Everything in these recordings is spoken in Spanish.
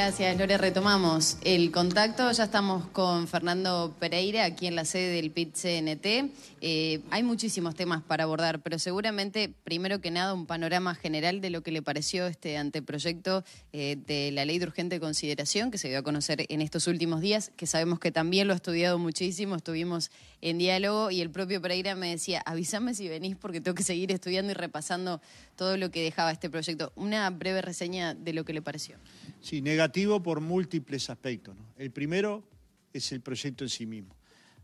Gracias, Lore. Retomamos el contacto. Ya estamos con Fernando Pereira aquí en la sede del PIT-CNT. Eh, hay muchísimos temas para abordar, pero seguramente, primero que nada, un panorama general de lo que le pareció este anteproyecto eh, de la ley de urgente consideración que se dio a conocer en estos últimos días, que sabemos que también lo ha estudiado muchísimo, estuvimos en diálogo y el propio Pereira me decía, avísame si venís porque tengo que seguir estudiando y repasando todo lo que dejaba este proyecto. Una breve reseña de lo que le pareció. Sí, negativo por múltiples aspectos. El primero es el proyecto en sí mismo.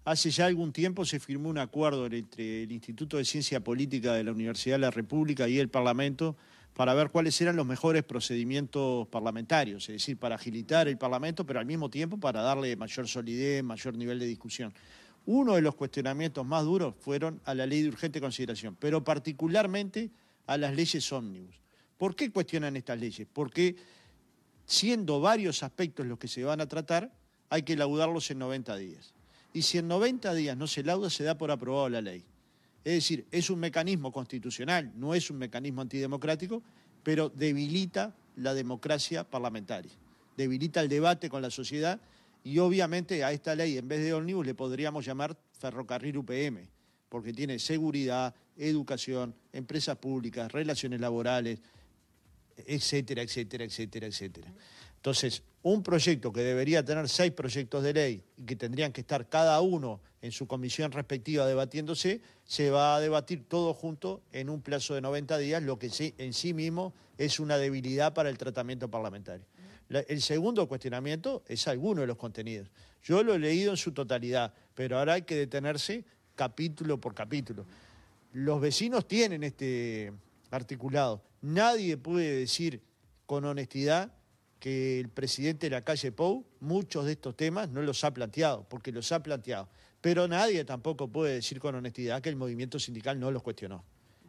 Hace ya algún tiempo se firmó un acuerdo entre el Instituto de Ciencia Política de la Universidad de la República y el Parlamento para ver cuáles eran los mejores procedimientos parlamentarios, es decir, para agilitar el Parlamento, pero al mismo tiempo para darle mayor solidez, mayor nivel de discusión. Uno de los cuestionamientos más duros fueron a la ley de urgente consideración, pero particularmente a las leyes ómnibus. ¿Por qué cuestionan estas leyes? Porque siendo varios aspectos los que se van a tratar, hay que laudarlos en 90 días. Y si en 90 días no se lauda, se da por aprobado la ley. Es decir, es un mecanismo constitucional, no es un mecanismo antidemocrático, pero debilita la democracia parlamentaria, debilita el debate con la sociedad y obviamente a esta ley, en vez de ómnibus, le podríamos llamar ferrocarril UPM, porque tiene seguridad, educación, empresas públicas, relaciones laborales, etcétera, etcétera, etcétera, etcétera. Entonces, un proyecto que debería tener seis proyectos de ley y que tendrían que estar cada uno en su comisión respectiva debatiéndose, se va a debatir todo junto en un plazo de 90 días, lo que en sí mismo es una debilidad para el tratamiento parlamentario. el segundo cuestionamiento es alguno de los contenidos. Yo lo he leído en su totalidad, pero ahora hay que detenerse capítulo por capítulo. Los vecinos tienen este articulado. Nadie puede decir con honestidad que el presidente de la calle Pou muchos de estos temas no los ha planteado, porque los ha planteado. Pero nadie tampoco puede decir con honestidad que el movimiento sindical no los cuestionó.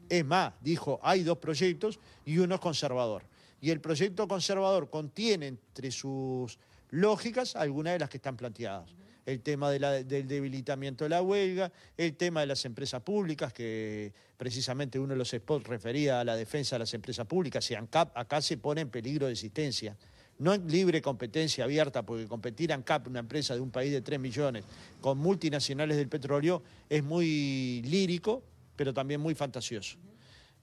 Es más, dijo, hay dos proyectos y uno es conservador. Y el proyecto conservador contiene entre sus lógicas algunas de las que están planteadas el tema del debilitamiento de la huelga, el tema de las empresas públicas, que precisamente uno de los spots refería a la defensa de las empresas públicas, y ANCAP acá se pone en peligro de existencia. No en libre competencia abierta, porque competir ANCAP, una empresa de un país de 3 millones, con multinacionales del petróleo, es muy lírico, pero también muy fantasioso.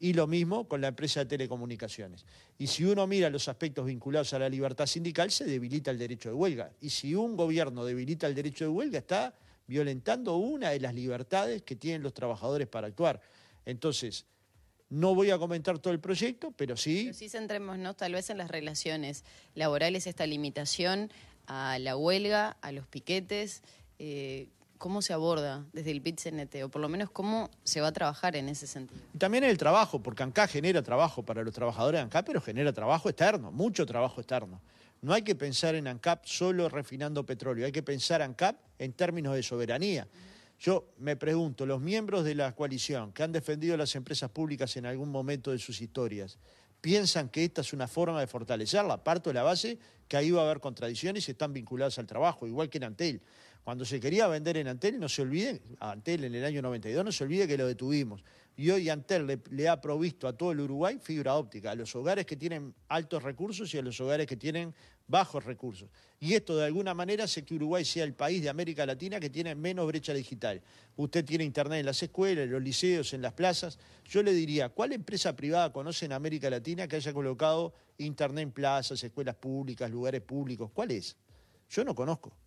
Y lo mismo con la empresa de telecomunicaciones. Y si uno mira los aspectos vinculados a la libertad sindical, se debilita el derecho de huelga. Y si un gobierno debilita el derecho de huelga, está violentando una de las libertades que tienen los trabajadores para actuar. Entonces, no voy a comentar todo el proyecto, pero sí... Pero sí centrémonos tal vez en las relaciones laborales, esta limitación a la huelga, a los piquetes. Eh, ¿Cómo se aborda desde el PIT-CNT? O por lo menos, ¿cómo se va a trabajar en ese sentido? También en el trabajo, porque ANCAP genera trabajo para los trabajadores de ANCAP, pero genera trabajo externo, mucho trabajo externo. No hay que pensar en ANCAP solo refinando petróleo, hay que pensar ANCAP en términos de soberanía. Yo me pregunto, los miembros de la coalición que han defendido las empresas públicas en algún momento de sus historias, piensan que esta es una forma de fortalecerla. Parto de la base que ahí va a haber contradicciones y están vinculadas al trabajo, igual que en Antel. Cuando se quería vender en Antel, no se olviden, Antel en el año 92, no se olvide que lo detuvimos. Y hoy Antel le, ha provisto a todo el Uruguay fibra óptica, a los hogares que tienen altos recursos y a los hogares que tienen bajos recursos. Y esto de alguna manera hace que Uruguay sea el país de América Latina que tiene menos brecha digital. Usted tiene internet en las escuelas, en los liceos, en las plazas. Yo le diría, ¿cuál empresa privada conoce en América Latina que haya colocado internet en plazas, escuelas públicas, lugares públicos? ¿Cuál es? Yo no conozco.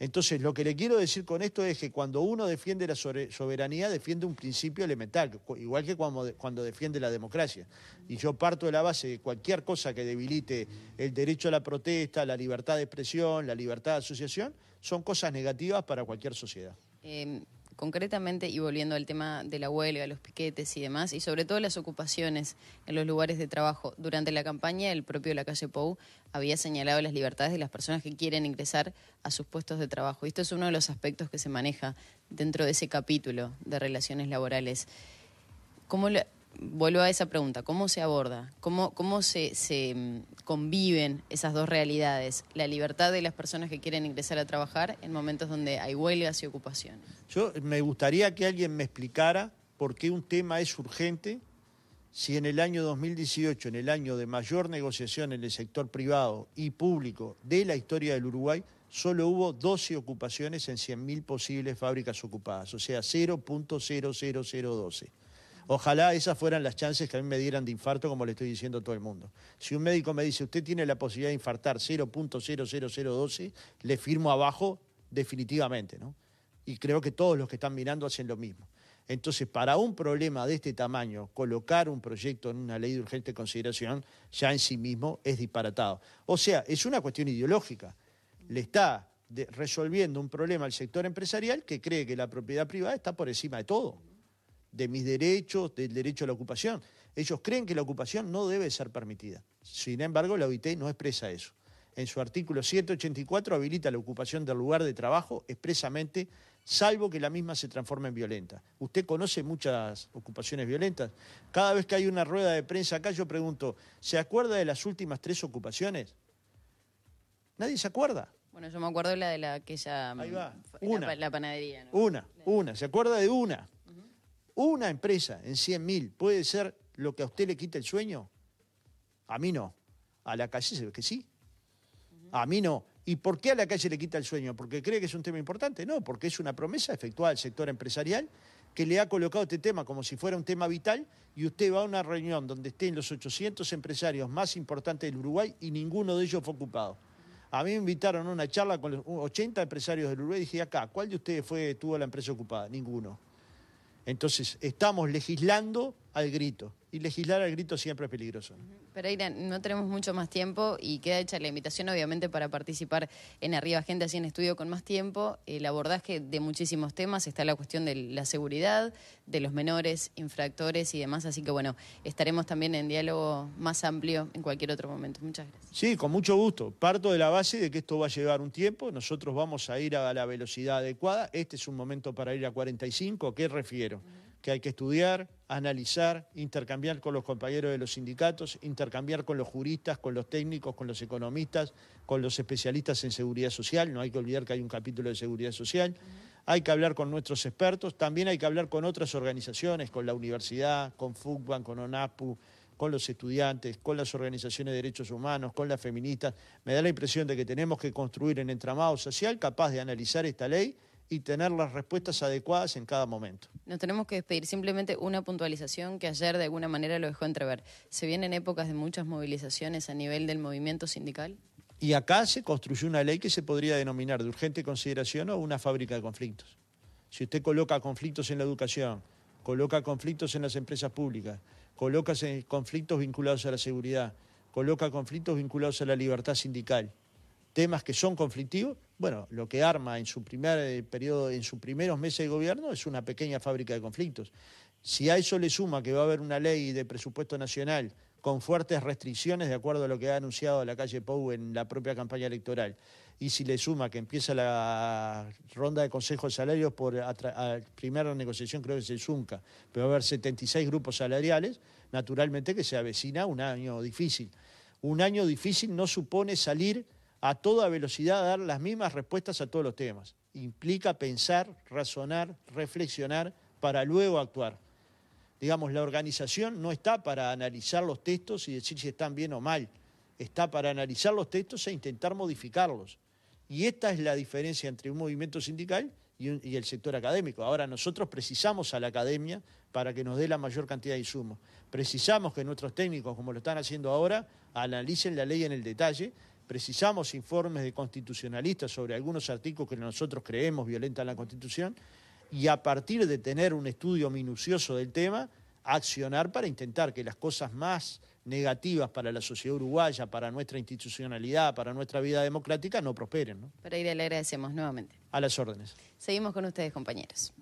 Entonces, lo que le quiero decir con esto es que cuando uno defiende la soberanía, defiende un principio elemental, igual que cuando, defiende la democracia. Y yo parto de la base de cualquier cosa que debilite el derecho a la protesta, la libertad de expresión, la libertad de asociación, son cosas negativas para cualquier sociedad. Em, concretamente, y volviendo al tema de la huelga, los piquetes y demás, y sobre todo las ocupaciones en los lugares de trabajo, durante la campaña el propio La Calle Pou había señalado las libertades de las personas que quieren ingresar a sus puestos de trabajo. Y esto es uno de los aspectos que se maneja dentro de ese capítulo de relaciones laborales. ¿Cómo vuelvo a esa pregunta, ¿cómo se aborda? ¿Cómo, cómo se, mm, conviven esas dos realidades? La libertad de las personas que quieren ingresar a trabajar en momentos donde hay huelgas y ocupaciones. Yo me gustaría que alguien me explicara por qué un tema es urgente si en el año 2018, en el año de mayor negociación en el sector privado y público de la historia del Uruguay, solo hubo 12 ocupaciones en 100.000 posibles fábricas ocupadas, o sea, 0.00012. Ojalá esas fueran las chances que a mí me dieran de infarto, como le estoy diciendo a todo el mundo. Si un médico me dice, usted tiene la posibilidad de infartar 0.00012, le firmo abajo definitivamente, ¿no? Y creo que todos los que están mirando hacen lo mismo. Entonces, para un problema de este tamaño, colocar un proyecto en una ley de urgente consideración ya en sí mismo es disparatado. O sea, es una cuestión ideológica. Le está resolviendo un problema al sector empresarial que cree que la propiedad privada está por encima de todo de mis derechos, del derecho a la ocupación. Ellos creen que la ocupación no debe ser permitida. Sin embargo, la OIT no expresa eso. En su artículo 184 habilita la ocupación del lugar de trabajo expresamente, salvo que la misma se transforme en violenta. Usted conoce muchas ocupaciones violentas. Cada vez que hay una rueda de prensa acá, yo pregunto, ¿se acuerda de las últimas tres ocupaciones? Nadie se acuerda. Bueno, yo me acuerdo de la de la aquella... Ahí va, una. La, panadería. Una, una. ¿Se acuerda de una? Una empresa en 100.000 puede ser lo que a usted le quita el sueño. A mí no. A la calle se ve que sí. A mí no. ¿Y por qué a la calle le quita el sueño? ¿Porque cree que es un tema importante? No, porque es una promesa efectuada al sector empresarial que le ha colocado este tema como si fuera un tema vital y usted va a una reunión donde estén los 800 empresarios más importantes del Uruguay y ninguno de ellos fue ocupado. A mí me invitaron a una charla con los 80 empresarios del Uruguay y dije, acá, ¿cuál de ustedes fue, tuvo la empresa ocupada? Ninguno. Entonces, estamos legislando al grito. Y legislar al grito siempre es peligroso. Pereira, no tenemos mucho más tiempo y queda hecha la invitación, obviamente, para participar en Arriba Gente, así en estudio con más tiempo. El abordaje de muchísimos temas está la cuestión de la seguridad, de los menores, infractores y demás. Así que, bueno, estaremos también en diálogo más amplio en cualquier otro momento. Muchas gracias. Sí, con mucho gusto. Parto de la base de que esto va a llevar un tiempo. Nosotros vamos a ir a la velocidad adecuada. Este es un momento para ir a 45. ¿A qué refiero? que hay que estudiar, analizar, intercambiar con los compañeros de los sindicatos, intercambiar con los juristas, con los técnicos, con los economistas, con los especialistas en seguridad social, no hay que olvidar que hay un capítulo de seguridad social, hay que hablar con nuestros expertos, también hay que hablar con otras organizaciones, con la universidad, con FUCBAN, con ONAPU, con los estudiantes, con las organizaciones de derechos humanos, con las feministas. Me da la impresión de que tenemos que construir un entramado social capaz de analizar esta ley y tener las respuestas adecuadas en cada momento. Nos tenemos que despedir. Simplemente una puntualización que ayer de alguna manera lo dejó entrever. ¿Se vienen épocas de muchas movilizaciones a nivel del movimiento sindical? Y acá se construyó una ley que se podría denominar de urgente consideración o una fábrica de conflictos. Si usted coloca conflictos en la educación, coloca conflictos en las empresas públicas, coloca conflictos vinculados a la seguridad, coloca conflictos vinculados a la libertad sindical, temas que son conflictivos, bueno, lo que arma en su primer eh, periodo, en sus primeros meses de gobierno es una pequeña fábrica de conflictos. Si a eso le suma que va a haber una ley de presupuesto nacional con fuertes restricciones de acuerdo a lo que ha anunciado la calle Pou en la propia campaña electoral, y si le suma que empieza la ronda de consejos de salarios por la primera negociación, creo que es el ZUNCA, pero va a haber 76 grupos salariales, naturalmente que se avecina un año difícil. Un año difícil no supone salir a toda velocidad dar las mismas respuestas a todos los temas. Implica pensar, razonar, reflexionar para luego actuar. Digamos, la organización no está para analizar los textos y decir si están bien o mal, está para analizar los textos e intentar modificarlos. Y esta es la diferencia entre un movimiento sindical y, el sector académico. Ahora nosotros precisamos a la academia para que nos dé la mayor cantidad de insumos. Precisamos que nuestros técnicos, como lo están haciendo ahora, analicen la ley en el detalle precisamos informes de constitucionalistas sobre algunos artículos que nosotros creemos violentan la Constitución y a partir de tener un estudio minucioso del tema, accionar para intentar que las cosas más negativas para la sociedad uruguaya, para nuestra institucionalidad, para nuestra vida democrática, no prosperen. ¿no? Para ir le agradecemos nuevamente. A las órdenes. Seguimos con ustedes, compañeros.